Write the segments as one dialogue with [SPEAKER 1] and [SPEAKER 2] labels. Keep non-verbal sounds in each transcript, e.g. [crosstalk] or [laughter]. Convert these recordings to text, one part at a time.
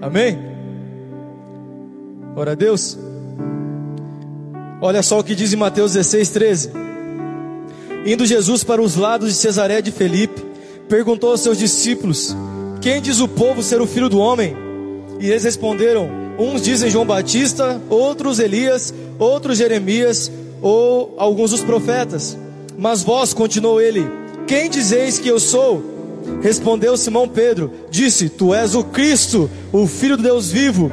[SPEAKER 1] Amém? Ora a Deus. Olha só o que diz em Mateus 16, 13. Indo Jesus para os lados de Cesaré de Felipe, perguntou aos seus discípulos: Quem diz o povo ser o filho do homem? E eles responderam: Uns dizem João Batista, outros Elias, outros Jeremias ou alguns dos profetas. Mas vós, continuou ele, quem dizeis que eu sou? Respondeu Simão Pedro: Disse: Tu és o Cristo, o Filho do Deus vivo.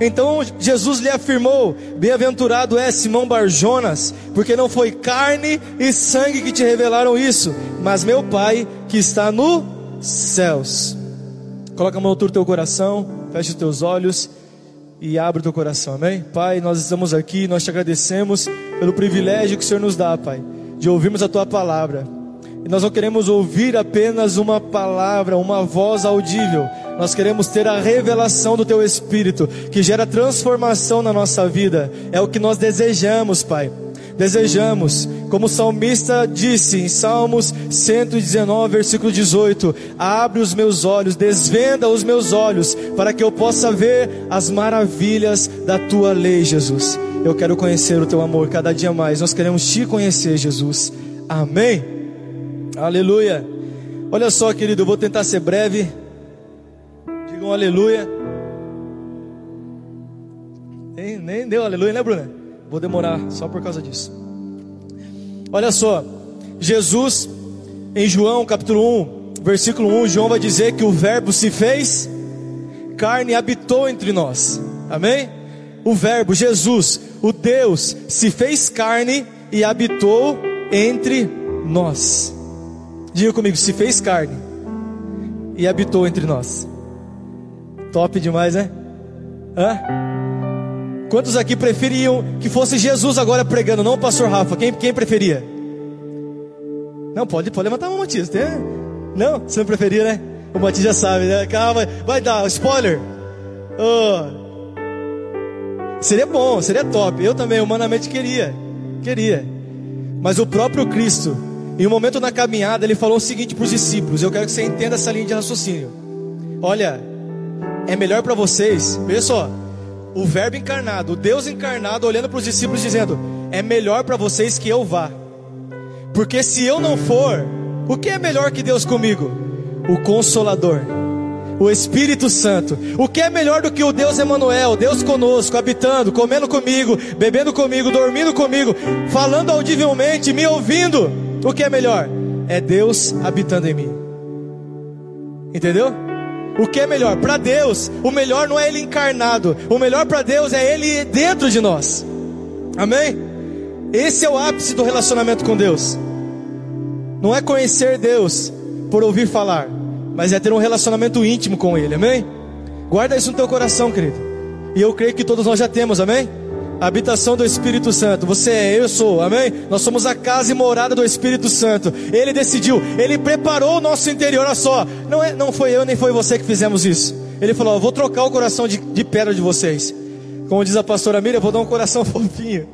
[SPEAKER 1] Então Jesus lhe afirmou: Bem-aventurado é Simão Barjonas, porque não foi carne e sangue que te revelaram isso, mas meu Pai que está nos céus. Coloca a mão no teu coração, feche os teus olhos e abre o teu coração, amém? Pai, nós estamos aqui, nós te agradecemos pelo privilégio que o Senhor nos dá, Pai, de ouvirmos a tua palavra. E nós não queremos ouvir apenas uma palavra, uma voz audível. Nós queremos ter a revelação do Teu Espírito, que gera transformação na nossa vida. É o que nós desejamos, Pai. Desejamos, como o salmista disse em Salmos 119, versículo 18: Abre os meus olhos, desvenda os meus olhos, para que eu possa ver as maravilhas da tua lei, Jesus. Eu quero conhecer o teu amor cada dia mais. Nós queremos te conhecer, Jesus. Amém. Aleluia. Olha só, querido, eu vou tentar ser breve. Digam aleluia. Nem, nem deu aleluia, né, Bruna? Vou demorar só por causa disso. Olha só, Jesus, em João capítulo 1, versículo 1, João vai dizer que o Verbo se fez carne e habitou entre nós. Amém? O Verbo, Jesus, o Deus, se fez carne e habitou entre nós. Diga comigo, se fez carne e habitou entre nós. Top demais, né? Hã? Quantos aqui preferiam que fosse Jesus agora pregando, não o pastor Rafa? Quem, quem preferia? Não, pode, pode levantar a mão, Matias. Tem? Não? Você não preferia, né? O Matias já sabe, né? Calma, vai dar, spoiler. Oh. Seria bom, seria top. Eu também, humanamente, queria. Queria. Mas o próprio Cristo em um momento na caminhada, ele falou o seguinte para os discípulos: Eu quero que você entenda essa linha de raciocínio. Olha, é melhor para vocês, veja só, o Verbo encarnado, o Deus encarnado, olhando para os discípulos, dizendo: É melhor para vocês que eu vá, porque se eu não for, o que é melhor que Deus comigo? O Consolador o Espírito Santo. O que é melhor do que o Deus Emanuel, Deus conosco, habitando, comendo comigo, bebendo comigo, dormindo comigo, falando audivelmente, me ouvindo? O que é melhor? É Deus habitando em mim. Entendeu? O que é melhor? Para Deus, o melhor não é Ele encarnado, o melhor para Deus é Ele dentro de nós. Amém? Esse é o ápice do relacionamento com Deus. Não é conhecer Deus por ouvir falar, mas é ter um relacionamento íntimo com Ele. Amém? Guarda isso no teu coração, querido. E eu creio que todos nós já temos. Amém? A habitação do Espírito Santo. Você é, eu sou, amém? Nós somos a casa e morada do Espírito Santo. Ele decidiu, ele preparou o nosso interior. Olha só, não, é, não foi eu nem foi você que fizemos isso. Ele falou: Eu vou trocar o coração de, de pedra de vocês. Como diz a pastora Miriam, eu vou dar um coração [laughs] fofinho.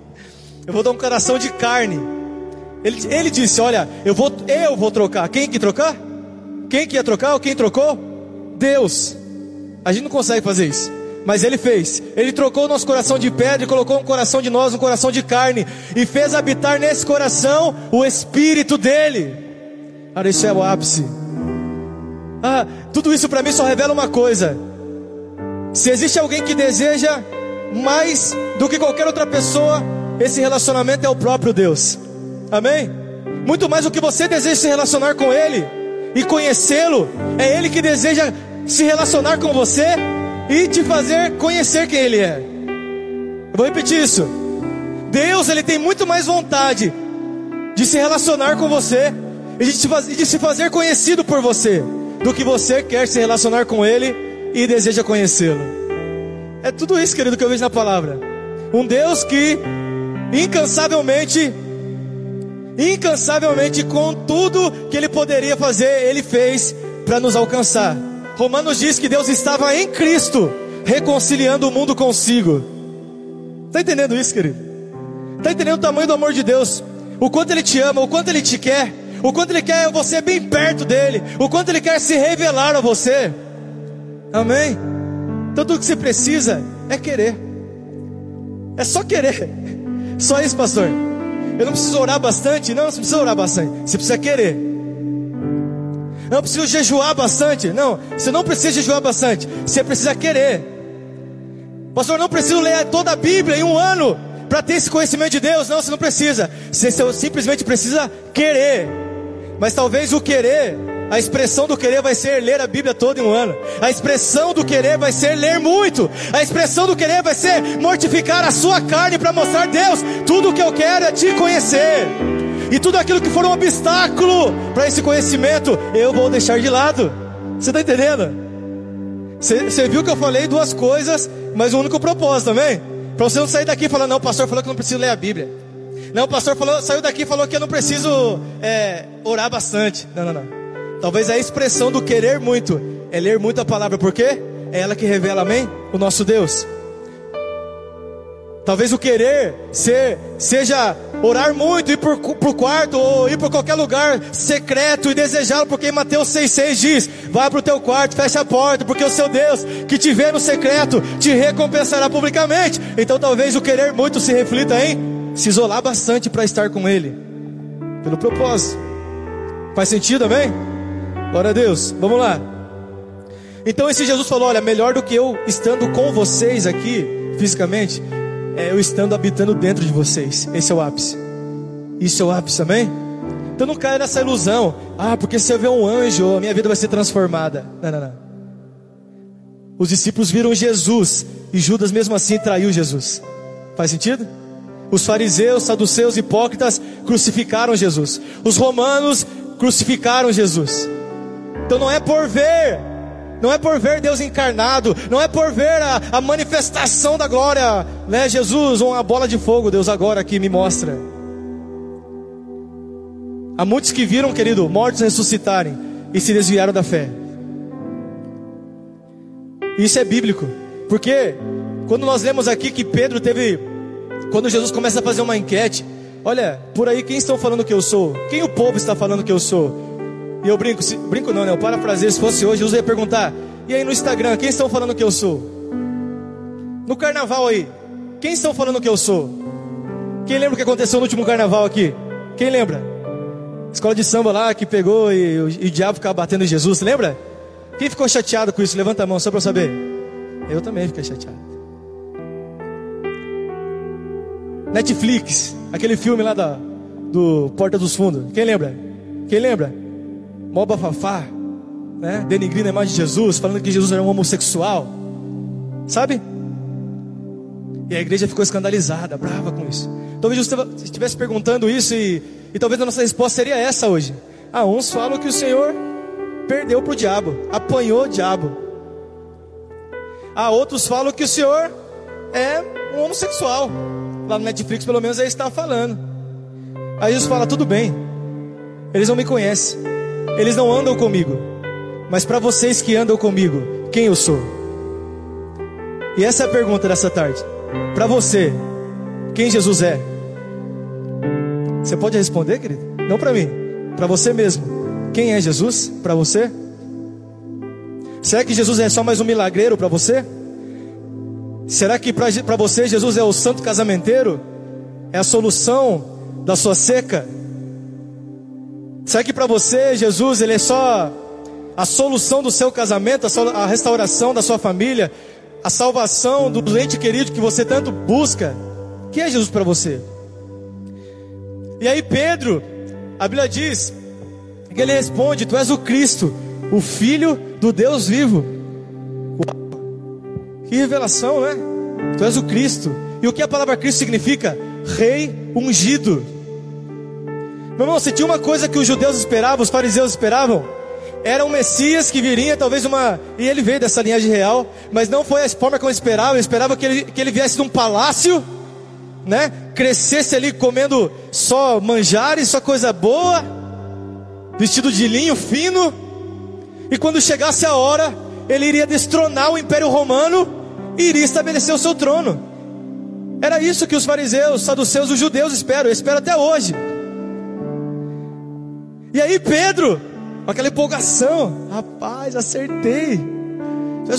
[SPEAKER 1] Eu vou dar um coração de carne. Ele, ele disse: Olha, eu vou, eu vou trocar. Quem que trocar? Quem que ia trocar? Ou quem trocou? Deus. A gente não consegue fazer isso mas ele fez. Ele trocou o nosso coração de pedra e colocou um coração de nós, um coração de carne, e fez habitar nesse coração o Espírito dele. Cara, isso é o ápice. Ah, tudo isso para mim só revela uma coisa: se existe alguém que deseja mais do que qualquer outra pessoa, esse relacionamento é o próprio Deus. Amém? Muito mais do que você deseja se relacionar com Ele e conhecê-lo, é Ele que deseja se relacionar com você e te fazer conhecer quem Ele é. Eu vou repetir isso. Deus, Ele tem muito mais vontade de se relacionar com você e de, te, de se fazer conhecido por você do que você quer se relacionar com Ele e deseja conhecê-lo. É tudo isso, querido, que eu vejo na palavra. Um Deus que incansavelmente, incansavelmente, com tudo que Ele poderia fazer, Ele fez para nos alcançar. Romanos diz que Deus estava em Cristo, reconciliando o mundo consigo. Está entendendo isso, querido? Está entendendo o tamanho do amor de Deus? O quanto Ele te ama, o quanto Ele te quer, o quanto Ele quer você bem perto dele, o quanto Ele quer se revelar a você. Amém? Então tudo que você precisa é querer. É só querer. Só isso, pastor. Eu não preciso orar bastante? Não, você precisa orar bastante. Você precisa querer. Eu preciso jejuar bastante? Não, você não precisa jejuar bastante. Você precisa querer. Pastor, eu não preciso ler toda a Bíblia em um ano para ter esse conhecimento de Deus. Não, você não precisa. Você simplesmente precisa querer. Mas talvez o querer a expressão do querer vai ser ler a Bíblia toda em um ano. A expressão do querer vai ser ler muito. A expressão do querer vai ser mortificar a sua carne para mostrar Deus. Tudo o que eu quero é te conhecer. E tudo aquilo que for um obstáculo para esse conhecimento, eu vou deixar de lado. Você está entendendo? Você viu que eu falei duas coisas, mas um único propósito também? Para você não sair daqui falar, não, o pastor falou que não preciso ler a Bíblia. Não, o pastor falou, saiu daqui e falou que eu não preciso é, orar bastante. Não, não, não. Talvez a expressão do querer muito é ler muito a palavra, porque é ela que revela, amém? O nosso Deus. Talvez o querer ser, seja orar muito, ir para o quarto ou ir para qualquer lugar secreto e desejá-lo, porque Mateus 6,6 diz: Vai para o teu quarto, fecha a porta, porque o seu Deus que te vê no secreto te recompensará publicamente. Então talvez o querer muito se reflita em se isolar bastante para estar com Ele, pelo propósito. Faz sentido, amém? Glória a Deus. Vamos lá. Então esse Jesus falou: olha, melhor do que eu estando com vocês aqui, fisicamente, é eu estando habitando dentro de vocês. Esse é o ápice. Isso é o ápice, amém? Então não caia nessa ilusão. Ah, porque se eu ver um anjo, a minha vida vai ser transformada. Não, não, não. Os discípulos viram Jesus e Judas mesmo assim traiu Jesus. Faz sentido? Os fariseus, saduceus, hipócritas crucificaram Jesus. Os romanos crucificaram Jesus. Então não é por ver, não é por ver Deus encarnado, não é por ver a, a manifestação da glória, né? Jesus, uma bola de fogo, Deus agora aqui me mostra. Há muitos que viram, querido, mortos ressuscitarem e se desviaram da fé. Isso é bíblico, porque quando nós lemos aqui que Pedro teve, quando Jesus começa a fazer uma enquete, olha, por aí quem estão falando que eu sou? Quem o povo está falando que eu sou? E eu brinco, se, brinco não, né? Eu parafraseio, se fosse hoje, eu ia perguntar: e aí no Instagram, quem estão falando que eu sou? No carnaval aí, quem estão falando que eu sou? Quem lembra o que aconteceu no último carnaval aqui? Quem lembra? Escola de samba lá que pegou e, e o diabo ficava batendo em Jesus, lembra? Quem ficou chateado com isso? Levanta a mão só para saber. Eu também fiquei chateado. Netflix, aquele filme lá da, do Porta dos Fundos. Quem lembra? Quem lembra? Mó bafafá, né? denigrindo a imagem de Jesus, falando que Jesus era um homossexual, sabe? E a igreja ficou escandalizada, brava com isso. Talvez você estivesse perguntando isso e, e talvez a nossa resposta seria essa hoje. Ah, uns falam que o Senhor perdeu para o diabo, apanhou o diabo. Ah, outros falam que o Senhor é um homossexual. Lá no Netflix, pelo menos, aí está falando. Aí Jesus fala: tudo bem, eles não me conhecem. Eles não andam comigo. Mas para vocês que andam comigo, quem eu sou? E essa é a pergunta dessa tarde. Para você, quem Jesus é? Você pode responder, querido? Não para mim, para você mesmo. Quem é Jesus para você? Será que Jesus é só mais um milagreiro para você? Será que para você Jesus é o santo casamenteiro? É a solução da sua seca? Será que para você, Jesus, ele é só a solução do seu casamento, a restauração da sua família, a salvação do ente querido que você tanto busca? Quem é Jesus para você? E aí Pedro, a Bíblia diz, que ele responde: Tu és o Cristo, o Filho do Deus vivo. Uau, que revelação, né? Tu és o Cristo. E o que a palavra Cristo significa? Rei ungido. Meu irmão, se tinha uma coisa que os judeus esperavam, os fariseus esperavam, era um Messias que viria, talvez uma. E ele veio dessa linhagem real, mas não foi a forma como esperavam. Esperava que ele, que ele viesse de um palácio, né? Crescesse ali comendo só manjares, só coisa boa, vestido de linho fino, e quando chegasse a hora, ele iria destronar o Império Romano e iria estabelecer o seu trono. Era isso que os fariseus, os saduceus, os judeus esperam, eu espero até hoje. E aí Pedro, aquela empolgação, rapaz, acertei.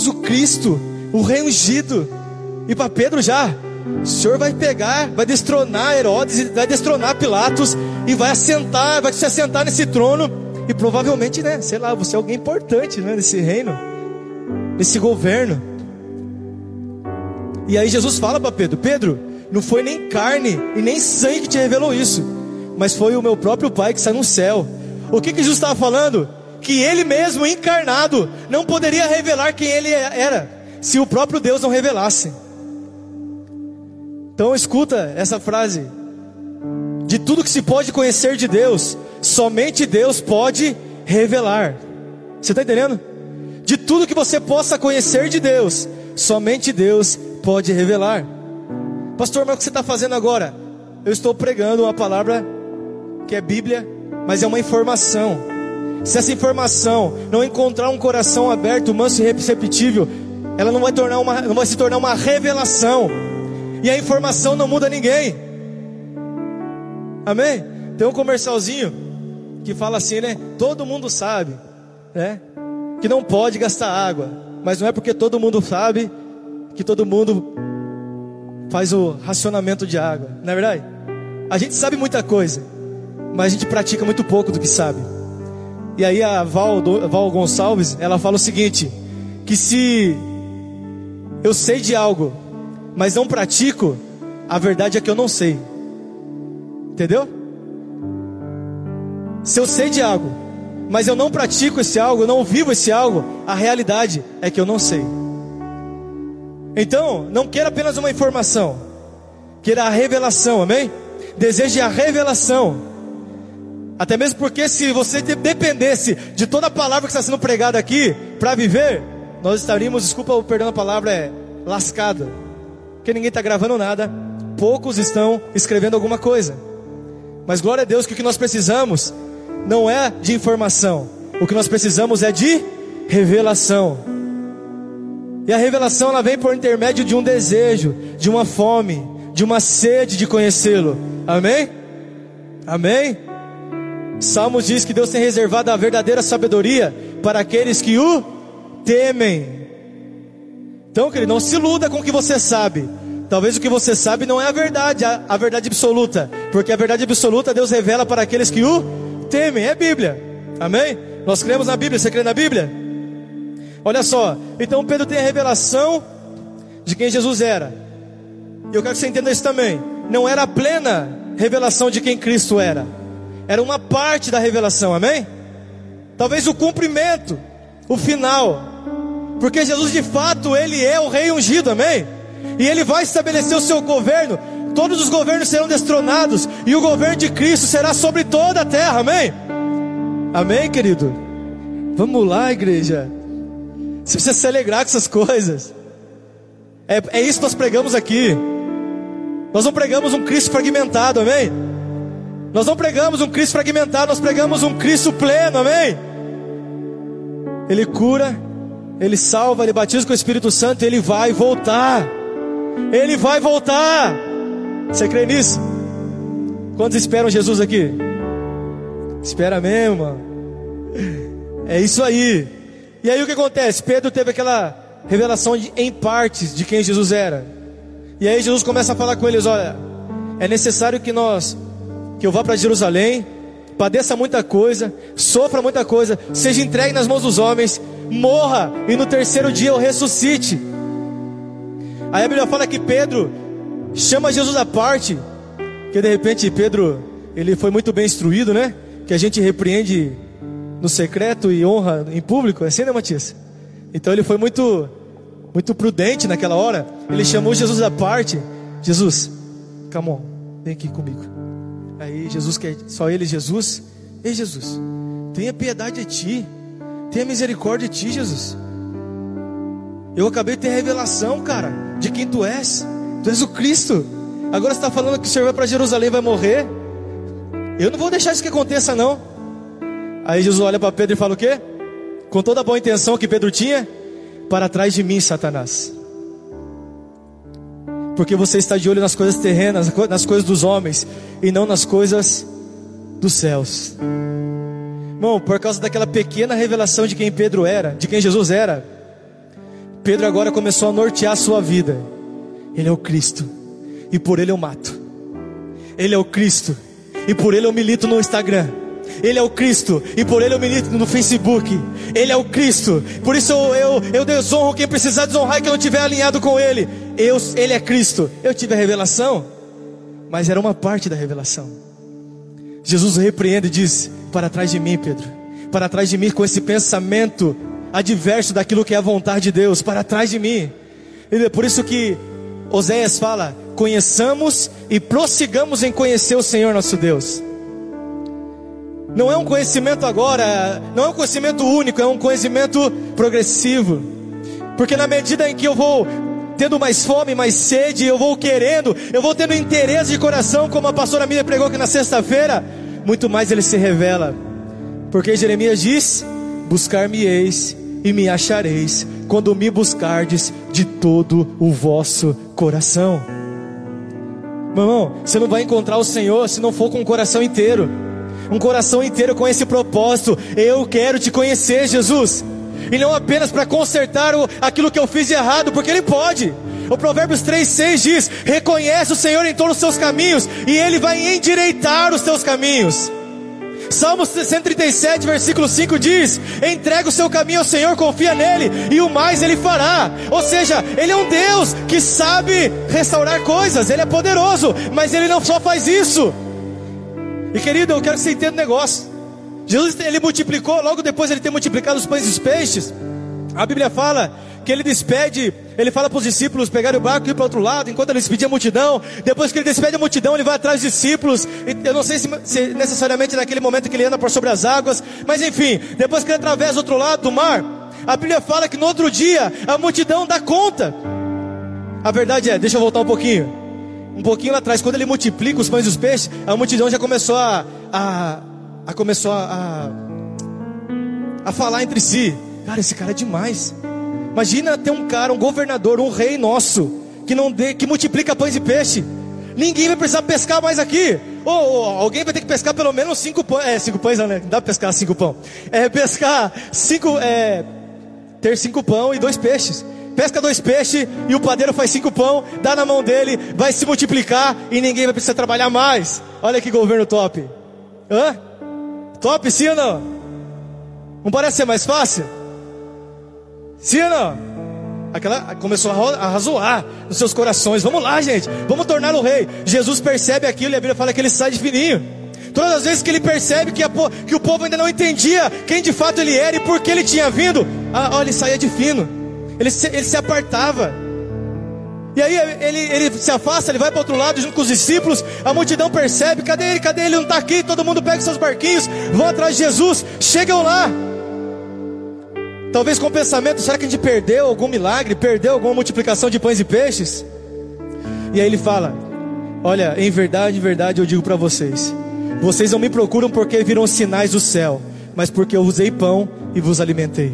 [SPEAKER 1] O Cristo, o rei ungido. E para Pedro já, o Senhor vai pegar, vai destronar Herodes, vai destronar Pilatos e vai assentar, vai se assentar nesse trono e provavelmente, né, sei lá, você é alguém importante, né, nesse reino, nesse governo. E aí Jesus fala para Pedro: Pedro, não foi nem carne e nem sangue que te revelou isso, mas foi o meu próprio Pai que está no céu. O que que Jesus estava falando? Que ele mesmo encarnado não poderia revelar quem ele era, se o próprio Deus não revelasse. Então escuta essa frase. De tudo que se pode conhecer de Deus, somente Deus pode revelar. Você está entendendo? De tudo que você possa conhecer de Deus, somente Deus pode revelar. Pastor, mas o que você está fazendo agora? Eu estou pregando uma palavra que é Bíblia, mas é uma informação. Se essa informação não encontrar um coração aberto, manso e receptível, ela não vai, tornar uma, não vai se tornar uma revelação. E a informação não muda ninguém. Amém? Tem um comercialzinho que fala assim, né? Todo mundo sabe, né? Que não pode gastar água. Mas não é porque todo mundo sabe que todo mundo faz o racionamento de água. Não é verdade? A gente sabe muita coisa, mas a gente pratica muito pouco do que sabe. E aí a Val, Val Gonçalves, ela fala o seguinte: que se eu sei de algo mas não pratico, a verdade é que eu não sei. Entendeu? Se eu sei de algo, mas eu não pratico esse algo, eu não vivo esse algo, a realidade é que eu não sei. Então, não queira apenas uma informação, queira a revelação, amém? Deseje a revelação. Até mesmo porque se você dependesse de toda a palavra que está sendo pregada aqui para viver, nós estaríamos, desculpa perdão a palavra, é lascado porque ninguém está gravando nada, poucos estão escrevendo alguma coisa. Mas glória a Deus que o que nós precisamos não é de informação, o que nós precisamos é de revelação. E a revelação ela vem por intermédio de um desejo, de uma fome, de uma sede de conhecê-lo. Amém? Amém? Salmos diz que Deus tem reservado a verdadeira sabedoria para aqueles que o temem. Então, querido, não se iluda com o que você sabe. Talvez o que você sabe não é a verdade, a, a verdade absoluta. Porque a verdade absoluta Deus revela para aqueles que o temem. É Bíblia. Amém? Nós cremos na Bíblia. Você crê na Bíblia? Olha só. Então Pedro tem a revelação de quem Jesus era. E eu quero que você entenda isso também. Não era a plena revelação de quem Cristo era. Era uma parte da revelação. Amém? Talvez o cumprimento, o final porque Jesus de fato, ele é o rei ungido, amém? E ele vai estabelecer o seu governo. Todos os governos serão destronados e o governo de Cristo será sobre toda a terra, amém? Amém, querido. Vamos lá, igreja. Você precisa se alegrar com essas coisas. É, é isso que nós pregamos aqui. Nós não pregamos um Cristo fragmentado, amém? Nós não pregamos um Cristo fragmentado, nós pregamos um Cristo pleno, amém? Ele cura, ele salva, ele batiza com o Espírito Santo, ele vai voltar. Ele vai voltar. Você crê nisso? Quantos esperam Jesus aqui? Espera mesmo, mano. É isso aí. E aí o que acontece? Pedro teve aquela revelação de, em partes de quem Jesus era. E aí Jesus começa a falar com eles: olha, é necessário que nós, que eu vá para Jerusalém, padeça muita coisa, sofra muita coisa, seja entregue nas mãos dos homens, morra e no terceiro dia eu ressuscite. Aí a Bíblia fala que Pedro chama Jesus à parte, que de repente Pedro, ele foi muito bem instruído, né? Que a gente repreende no secreto e honra em público, é assim, né, Matias? Então ele foi muito, muito prudente naquela hora. Ele chamou Jesus à parte. Jesus, come on, vem aqui comigo. Aí Jesus quer, só ele, Jesus. Ei, Jesus, tenha piedade de ti. Tenha misericórdia de ti, Jesus. Eu acabei de ter revelação, cara, de quem tu és. Tu és o Cristo. Agora você está falando que o Senhor vai para Jerusalém vai morrer. Eu não vou deixar isso que aconteça, não. Aí Jesus olha para Pedro e fala o quê? Com toda a boa intenção que Pedro tinha, para trás de mim, Satanás. Porque você está de olho nas coisas terrenas, nas coisas dos homens, e não nas coisas dos céus. Irmão, por causa daquela pequena revelação de quem Pedro era, de quem Jesus era, Pedro agora começou a nortear a sua vida. Ele é o Cristo, e por ele eu mato. Ele é o Cristo, e por ele eu milito no Instagram. Ele é o Cristo, e por ele eu milito no Facebook. Ele é o Cristo, por isso eu, eu, eu desonro quem precisar desonrar e que eu não estiver alinhado com ele. Eu, ele é Cristo. Eu tive a revelação, mas era uma parte da revelação. Jesus repreende e diz: Para trás de mim, Pedro, para trás de mim com esse pensamento adverso daquilo que é a vontade de Deus, para trás de mim. E é por isso que Oséias fala: conheçamos e prossigamos em conhecer o Senhor nosso Deus. Não é um conhecimento agora, não é um conhecimento único, é um conhecimento progressivo. Porque na medida em que eu vou tendo mais fome, mais sede, eu vou querendo, eu vou tendo interesse de coração, como a pastora Miriam pregou aqui na sexta-feira, muito mais ele se revela. Porque Jeremias diz: Buscar-me-eis e me achareis, quando me buscardes de todo o vosso coração. Meu irmão, você não vai encontrar o Senhor se não for com o coração inteiro um coração inteiro com esse propósito. Eu quero te conhecer, Jesus. E não apenas para consertar o, aquilo que eu fiz de errado, porque Ele pode. O Provérbios 3,6 diz: Reconhece o Senhor em todos os seus caminhos, e Ele vai endireitar os teus caminhos. Salmos 137, versículo 5 diz: Entrega o seu caminho ao Senhor, confia nele, e o mais ele fará. Ou seja, ele é um Deus que sabe restaurar coisas, ele é poderoso, mas ele não só faz isso, e querido, eu quero que você entenda um negócio. Jesus ele multiplicou, logo depois ele ter multiplicado os pães e os peixes. A Bíblia fala que ele despede, ele fala para os discípulos pegarem o barco e ir para o outro lado, enquanto ele despedia a multidão. Depois que ele despede a multidão, ele vai atrás dos discípulos. Eu não sei se, se necessariamente naquele momento que ele anda por sobre as águas, mas enfim, depois que ele atravessa o outro lado do mar, a Bíblia fala que no outro dia a multidão dá conta. A verdade é, deixa eu voltar um pouquinho um pouquinho lá atrás, quando ele multiplica os pães e os peixes, a multidão já começou a, a, a começou a, a, a falar entre si. Cara, esse cara é demais. Imagina ter um cara, um governador, um rei nosso, que não dê, que multiplica pães e peixe. Ninguém vai precisar pescar mais aqui. Ou, ou alguém vai ter que pescar pelo menos cinco pães. É, cinco pães né? Não dá pra pescar cinco pão. É pescar cinco. É, ter cinco pão e dois peixes pesca dois peixes e o padeiro faz cinco pão, dá na mão dele, vai se multiplicar e ninguém vai precisar trabalhar mais. Olha que governo top. Hã? Top, sim ou não? Não parece ser mais fácil? Sim ou não? Aquela começou a razoar nos seus corações. Vamos lá, gente. Vamos torná-lo rei. Jesus percebe aquilo e a Bíblia fala que ele sai de fininho. Todas as vezes que ele percebe que, a, que o povo ainda não entendia quem de fato ele era e por que ele tinha vindo, ah, olha, ele saía de fino ele se, ele se apartava. E aí ele, ele se afasta, ele vai para outro lado junto com os discípulos. A multidão percebe: cadê ele? Cadê ele? Não está aqui. Todo mundo pega seus barquinhos, vão atrás de Jesus, chegam lá. Talvez com o pensamento: será que a gente perdeu algum milagre? Perdeu alguma multiplicação de pães e peixes? E aí ele fala: Olha, em verdade, em verdade eu digo para vocês: Vocês não me procuram porque viram sinais do céu, mas porque eu usei pão e vos alimentei.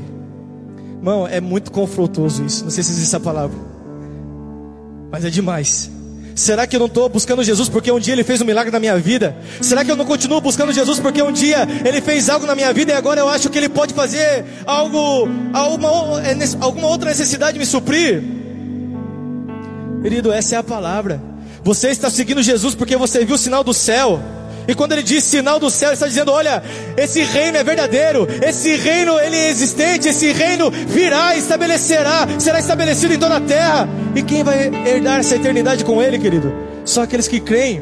[SPEAKER 1] Irmão, é muito confrontoso isso. Não sei se existe essa palavra. Mas é demais. Será que eu não estou buscando Jesus porque um dia Ele fez um milagre na minha vida? Será que eu não continuo buscando Jesus porque um dia Ele fez algo na minha vida e agora eu acho que Ele pode fazer algo, alguma, é alguma outra necessidade me suprir? Querido, essa é a palavra. Você está seguindo Jesus porque você viu o sinal do céu. E quando ele diz sinal do céu, ele está dizendo: olha, esse reino é verdadeiro, esse reino ele é existente, esse reino virá, estabelecerá, será estabelecido em toda a terra. E quem vai herdar essa eternidade com ele, querido? Só aqueles que creem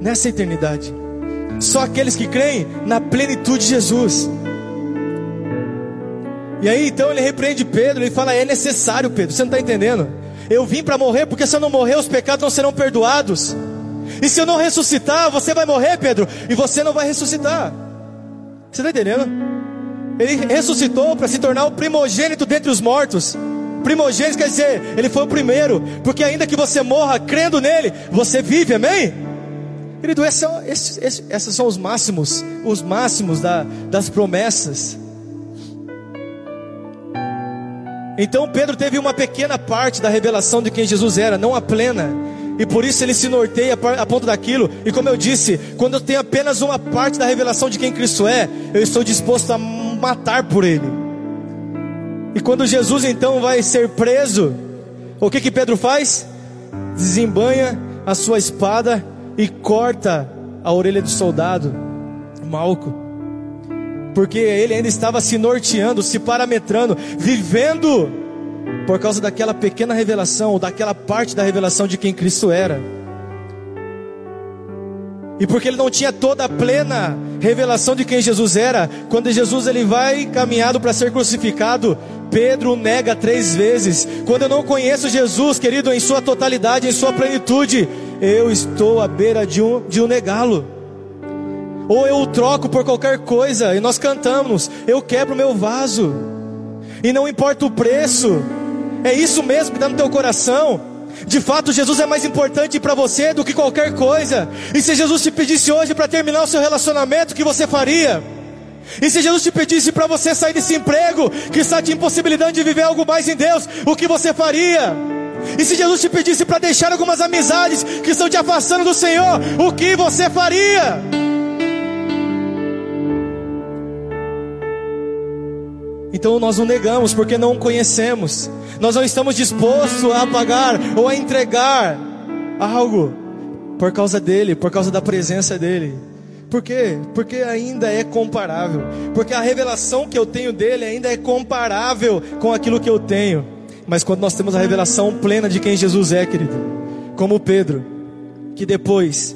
[SPEAKER 1] nessa eternidade. Só aqueles que creem na plenitude de Jesus. E aí então ele repreende Pedro, ele fala: é necessário, Pedro, você não está entendendo? Eu vim para morrer, porque se eu não morrer, os pecados não serão perdoados. E se eu não ressuscitar, você vai morrer, Pedro, e você não vai ressuscitar. Você está entendendo? Ele ressuscitou para se tornar o primogênito dentre os mortos. Primogênito quer dizer, ele foi o primeiro, porque ainda que você morra crendo nele, você vive, amém? Querido, esses, esses, esses, esses são os máximos, os máximos da, das promessas. Então Pedro teve uma pequena parte da revelação de quem Jesus era, não a plena. E por isso ele se norteia a ponto daquilo. E como eu disse, quando eu tenho apenas uma parte da revelação de quem Cristo é, eu estou disposto a matar por Ele. E quando Jesus então vai ser preso, o que que Pedro faz? Desembanha a sua espada e corta a orelha do soldado, Malco. Porque ele ainda estava se norteando, se parametrando, vivendo por causa daquela pequena revelação, ou daquela parte da revelação de quem Cristo era. E porque ele não tinha toda a plena revelação de quem Jesus era, quando Jesus ele vai caminhado para ser crucificado, Pedro nega três vezes. Quando eu não conheço Jesus, querido, em sua totalidade, em sua plenitude, eu estou à beira de um, de um negá-lo. Ou eu o troco por qualquer coisa, e nós cantamos, eu quebro meu vaso, e não importa o preço, é isso mesmo que está no teu coração. De fato, Jesus é mais importante para você do que qualquer coisa. E se Jesus te pedisse hoje para terminar o seu relacionamento, o que você faria? E se Jesus te pedisse para você sair desse emprego que está te impossibilitando de viver algo mais em Deus, o que você faria? E se Jesus te pedisse para deixar algumas amizades que estão te afastando do Senhor, o que você faria? Então nós o negamos porque não o conhecemos. Nós não estamos dispostos a pagar ou a entregar algo por causa dele, por causa da presença dele. Por quê? Porque ainda é comparável. Porque a revelação que eu tenho dele ainda é comparável com aquilo que eu tenho. Mas quando nós temos a revelação plena de quem Jesus é, querido, como Pedro, que depois,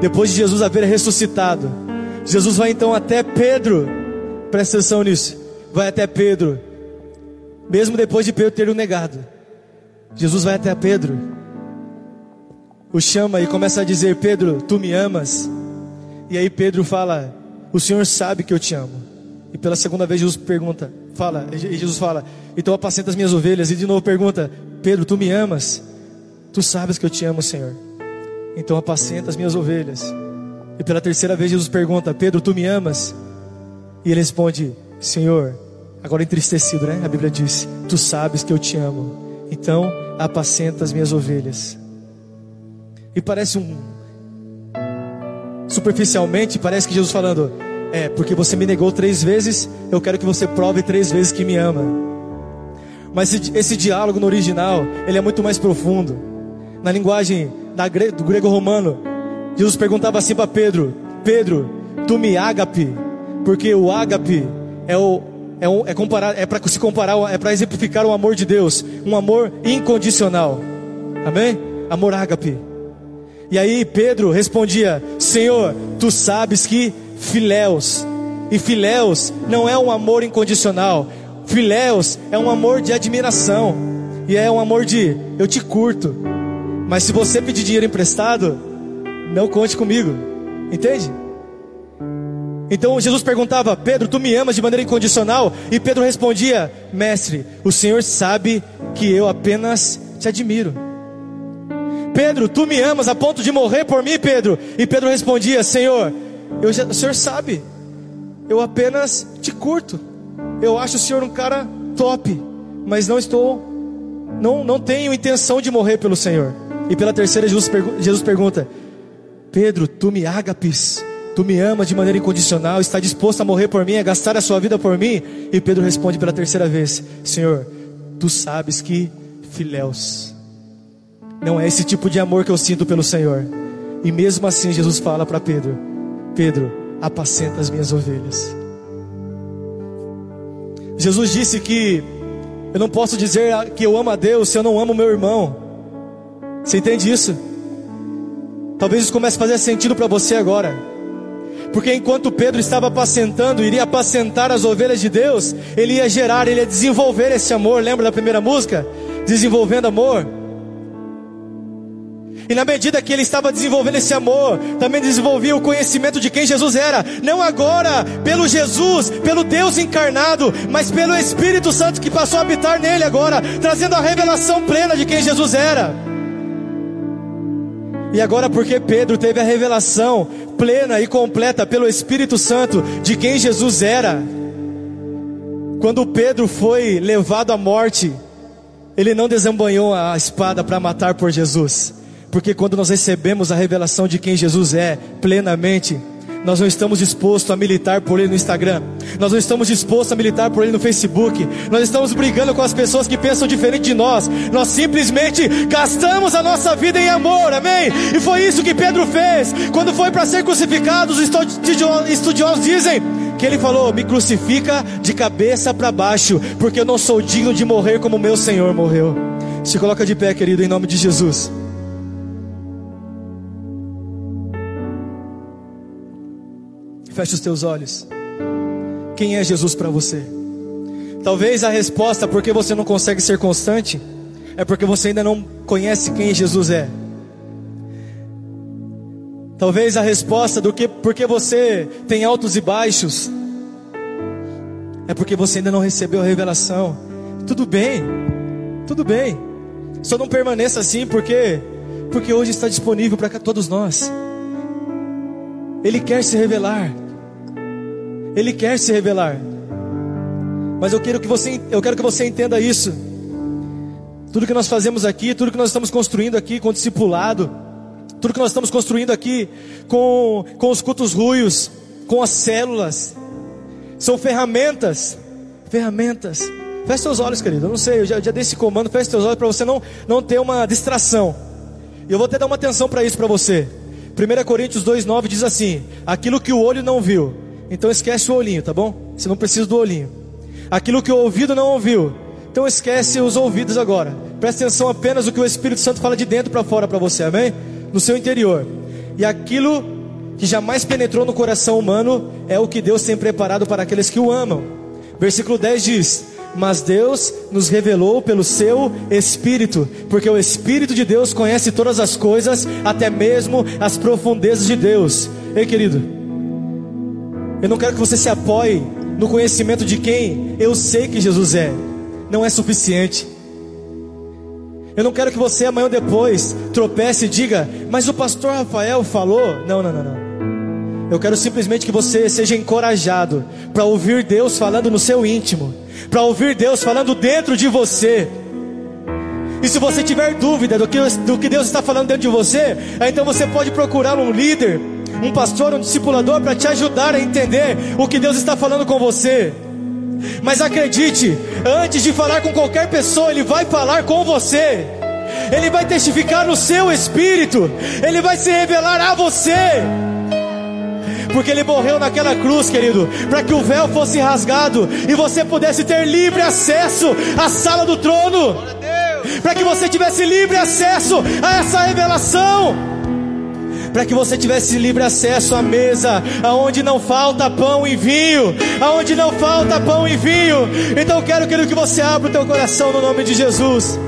[SPEAKER 1] depois de Jesus haver ressuscitado, Jesus vai então até Pedro, presta atenção nisso vai até Pedro, mesmo depois de Pedro ter o negado. Jesus vai até Pedro, o chama e começa a dizer: Pedro, tu me amas? E aí Pedro fala: O Senhor sabe que eu te amo. E pela segunda vez Jesus pergunta, fala, e Jesus fala: Então apacenta as minhas ovelhas. E de novo pergunta: Pedro, tu me amas? Tu sabes que eu te amo, Senhor. Então apacenta as minhas ovelhas. E pela terceira vez Jesus pergunta: Pedro, tu me amas? E ele responde: Senhor, agora entristecido, né? A Bíblia diz: Tu sabes que eu te amo, então apacenta as minhas ovelhas. E parece um. Superficialmente, parece que Jesus falando: É, porque você me negou três vezes, eu quero que você prove três vezes que me ama. Mas esse, esse diálogo no original, ele é muito mais profundo. Na linguagem da, do grego-romano, Jesus perguntava assim para Pedro: Pedro, tu me ágape, porque o ágape é o é, um, é, comparar, é para se comparar, é para exemplificar o amor de Deus, um amor incondicional. Amém? Amor ágape. E aí Pedro respondia: Senhor, tu sabes que filéus, e filéus não é um amor incondicional. Filéus é um amor de admiração. E é um amor de eu te curto. Mas se você pedir dinheiro emprestado, não conte comigo. Entende? Então Jesus perguntava: Pedro, tu me amas de maneira incondicional? E Pedro respondia: Mestre, o Senhor sabe que eu apenas te admiro. Pedro, tu me amas a ponto de morrer por mim, Pedro? E Pedro respondia: Senhor, eu o Senhor sabe, eu apenas te curto. Eu acho o Senhor um cara top, mas não estou, não, não tenho intenção de morrer pelo Senhor. E pela terceira, Jesus, Jesus pergunta: Pedro, tu me agapes Tu me amas de maneira incondicional, está disposto a morrer por mim, a gastar a sua vida por mim? E Pedro responde pela terceira vez: Senhor, tu sabes que filéus. Não é esse tipo de amor que eu sinto pelo Senhor. E mesmo assim, Jesus fala para Pedro: Pedro, apacenta as minhas ovelhas. Jesus disse que eu não posso dizer que eu amo a Deus se eu não amo meu irmão. Você entende isso? Talvez isso comece a fazer sentido para você agora. Porque enquanto Pedro estava apacentando, iria apacentar as ovelhas de Deus, ele ia gerar, ele ia desenvolver esse amor. Lembra da primeira música? Desenvolvendo amor. E na medida que ele estava desenvolvendo esse amor, também desenvolvia o conhecimento de quem Jesus era. Não agora pelo Jesus, pelo Deus encarnado, mas pelo Espírito Santo que passou a habitar nele agora, trazendo a revelação plena de quem Jesus era. E agora, porque Pedro teve a revelação plena e completa pelo Espírito Santo de quem Jesus era, quando Pedro foi levado à morte, ele não desembanhou a espada para matar por Jesus, porque quando nós recebemos a revelação de quem Jesus é plenamente, nós não estamos dispostos a militar por ele no Instagram, nós não estamos dispostos a militar por ele no Facebook, nós estamos brigando com as pessoas que pensam diferente de nós, nós simplesmente gastamos a nossa vida em amor, amém? E foi isso que Pedro fez, quando foi para ser crucificado, os estudiosos dizem que ele falou: Me crucifica de cabeça para baixo, porque eu não sou digno de morrer como meu Senhor morreu. Se coloca de pé, querido, em nome de Jesus. Feche os teus olhos. Quem é Jesus para você? Talvez a resposta porque você não consegue ser constante é porque você ainda não conhece quem Jesus é. Talvez a resposta do que porque você tem altos e baixos é porque você ainda não recebeu a revelação. Tudo bem. Tudo bem. Só não permaneça assim porque porque hoje está disponível para todos nós. Ele quer se revelar. Ele quer se revelar. Mas eu quero que você, eu quero que você entenda isso. Tudo que nós fazemos aqui, tudo que nós estamos construindo aqui com o discipulado, tudo que nós estamos construindo aqui com, com os cultos ruios, com as células, são ferramentas. Ferramentas. Feche seus olhos, querido. Eu não sei, eu já, já dei esse comando. Feche seus olhos para você não, não ter uma distração. E eu vou até dar uma atenção para isso para você. 1 Coríntios 2,9 diz assim: Aquilo que o olho não viu, então esquece o olhinho, tá bom? Você não precisa do olhinho. Aquilo que o ouvido não ouviu, então esquece os ouvidos agora. Presta atenção apenas no que o Espírito Santo fala de dentro para fora para você, amém? No seu interior. E aquilo que jamais penetrou no coração humano é o que Deus tem preparado para aqueles que o amam. Versículo 10 diz: Mas Deus nos revelou pelo seu Espírito, porque o Espírito de Deus conhece todas as coisas, até mesmo as profundezas de Deus. Ei, querido, eu não quero que você se apoie no conhecimento de quem eu sei que Jesus é. Não é suficiente. Eu não quero que você amanhã ou depois tropece e diga, mas o pastor Rafael falou. Não, não, não, não. Eu quero simplesmente que você seja encorajado para ouvir Deus falando no seu íntimo, para ouvir Deus falando dentro de você. E se você tiver dúvida do que, do que Deus está falando dentro de você, então você pode procurar um líder um pastor, um discipulador para te ajudar a entender o que Deus está falando com você. Mas acredite, antes de falar com qualquer pessoa, Ele vai falar com você. Ele vai testificar no seu espírito. Ele vai se revelar a você. Porque ele morreu naquela cruz, querido, para que o véu fosse rasgado e você pudesse ter livre acesso à sala do trono. Para que você tivesse livre acesso a essa revelação para que você tivesse livre acesso à mesa, aonde não falta pão e vinho, aonde não falta pão e vinho. Então eu quero, querido, que você abra o teu coração no nome de Jesus.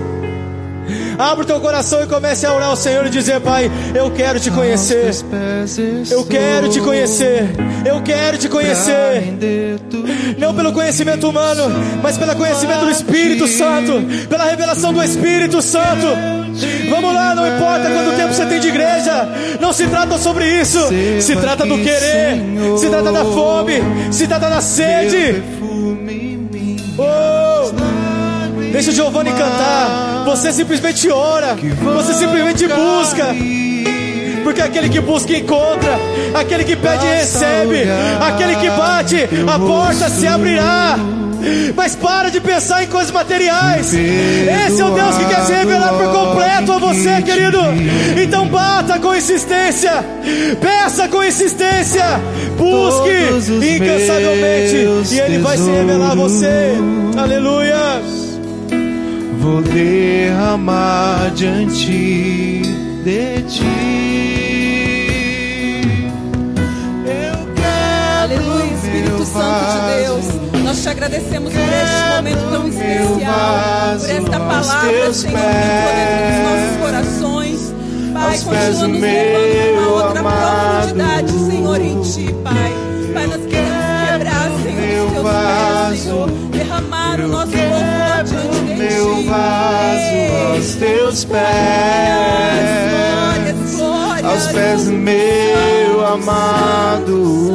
[SPEAKER 1] Abra o teu coração e comece a orar ao Senhor e dizer: Pai, eu quero te conhecer. Eu quero te conhecer. Eu quero te conhecer. Não pelo conhecimento humano, mas pelo conhecimento do Espírito Santo, pela revelação do Espírito Santo. Vamos lá, não importa quanto tempo você tem de igreja, não se trata sobre isso, se trata do querer, se trata da fome, se trata da sede. Oh! Deixa o Giovanni cantar. Você simplesmente ora. Você simplesmente busca. Porque aquele que busca encontra, aquele que pede recebe, aquele que bate, a porta se abrirá. Mas para de pensar em coisas materiais. Esse é o Deus que quer se revelar por completo a você, querido. Então bata com insistência, peça com insistência, busque incansavelmente, e Ele vai se revelar a você. Aleluia
[SPEAKER 2] vou derramar diante de ti.
[SPEAKER 3] Eu quero Aleluia, Espírito Santo de Deus. Te agradecemos por este momento tão especial, por esta palavra, Senhor, que dentro dos nossos corações. Pai, continua nos levando a uma outra profundidade, Senhor, em Ti, Pai. Pai, nós queremos quebrar, Senhor, os teus pés, Senhor, derramar o nosso corpo diante
[SPEAKER 2] meu vaso aos teus pés, aos pés do meu amado.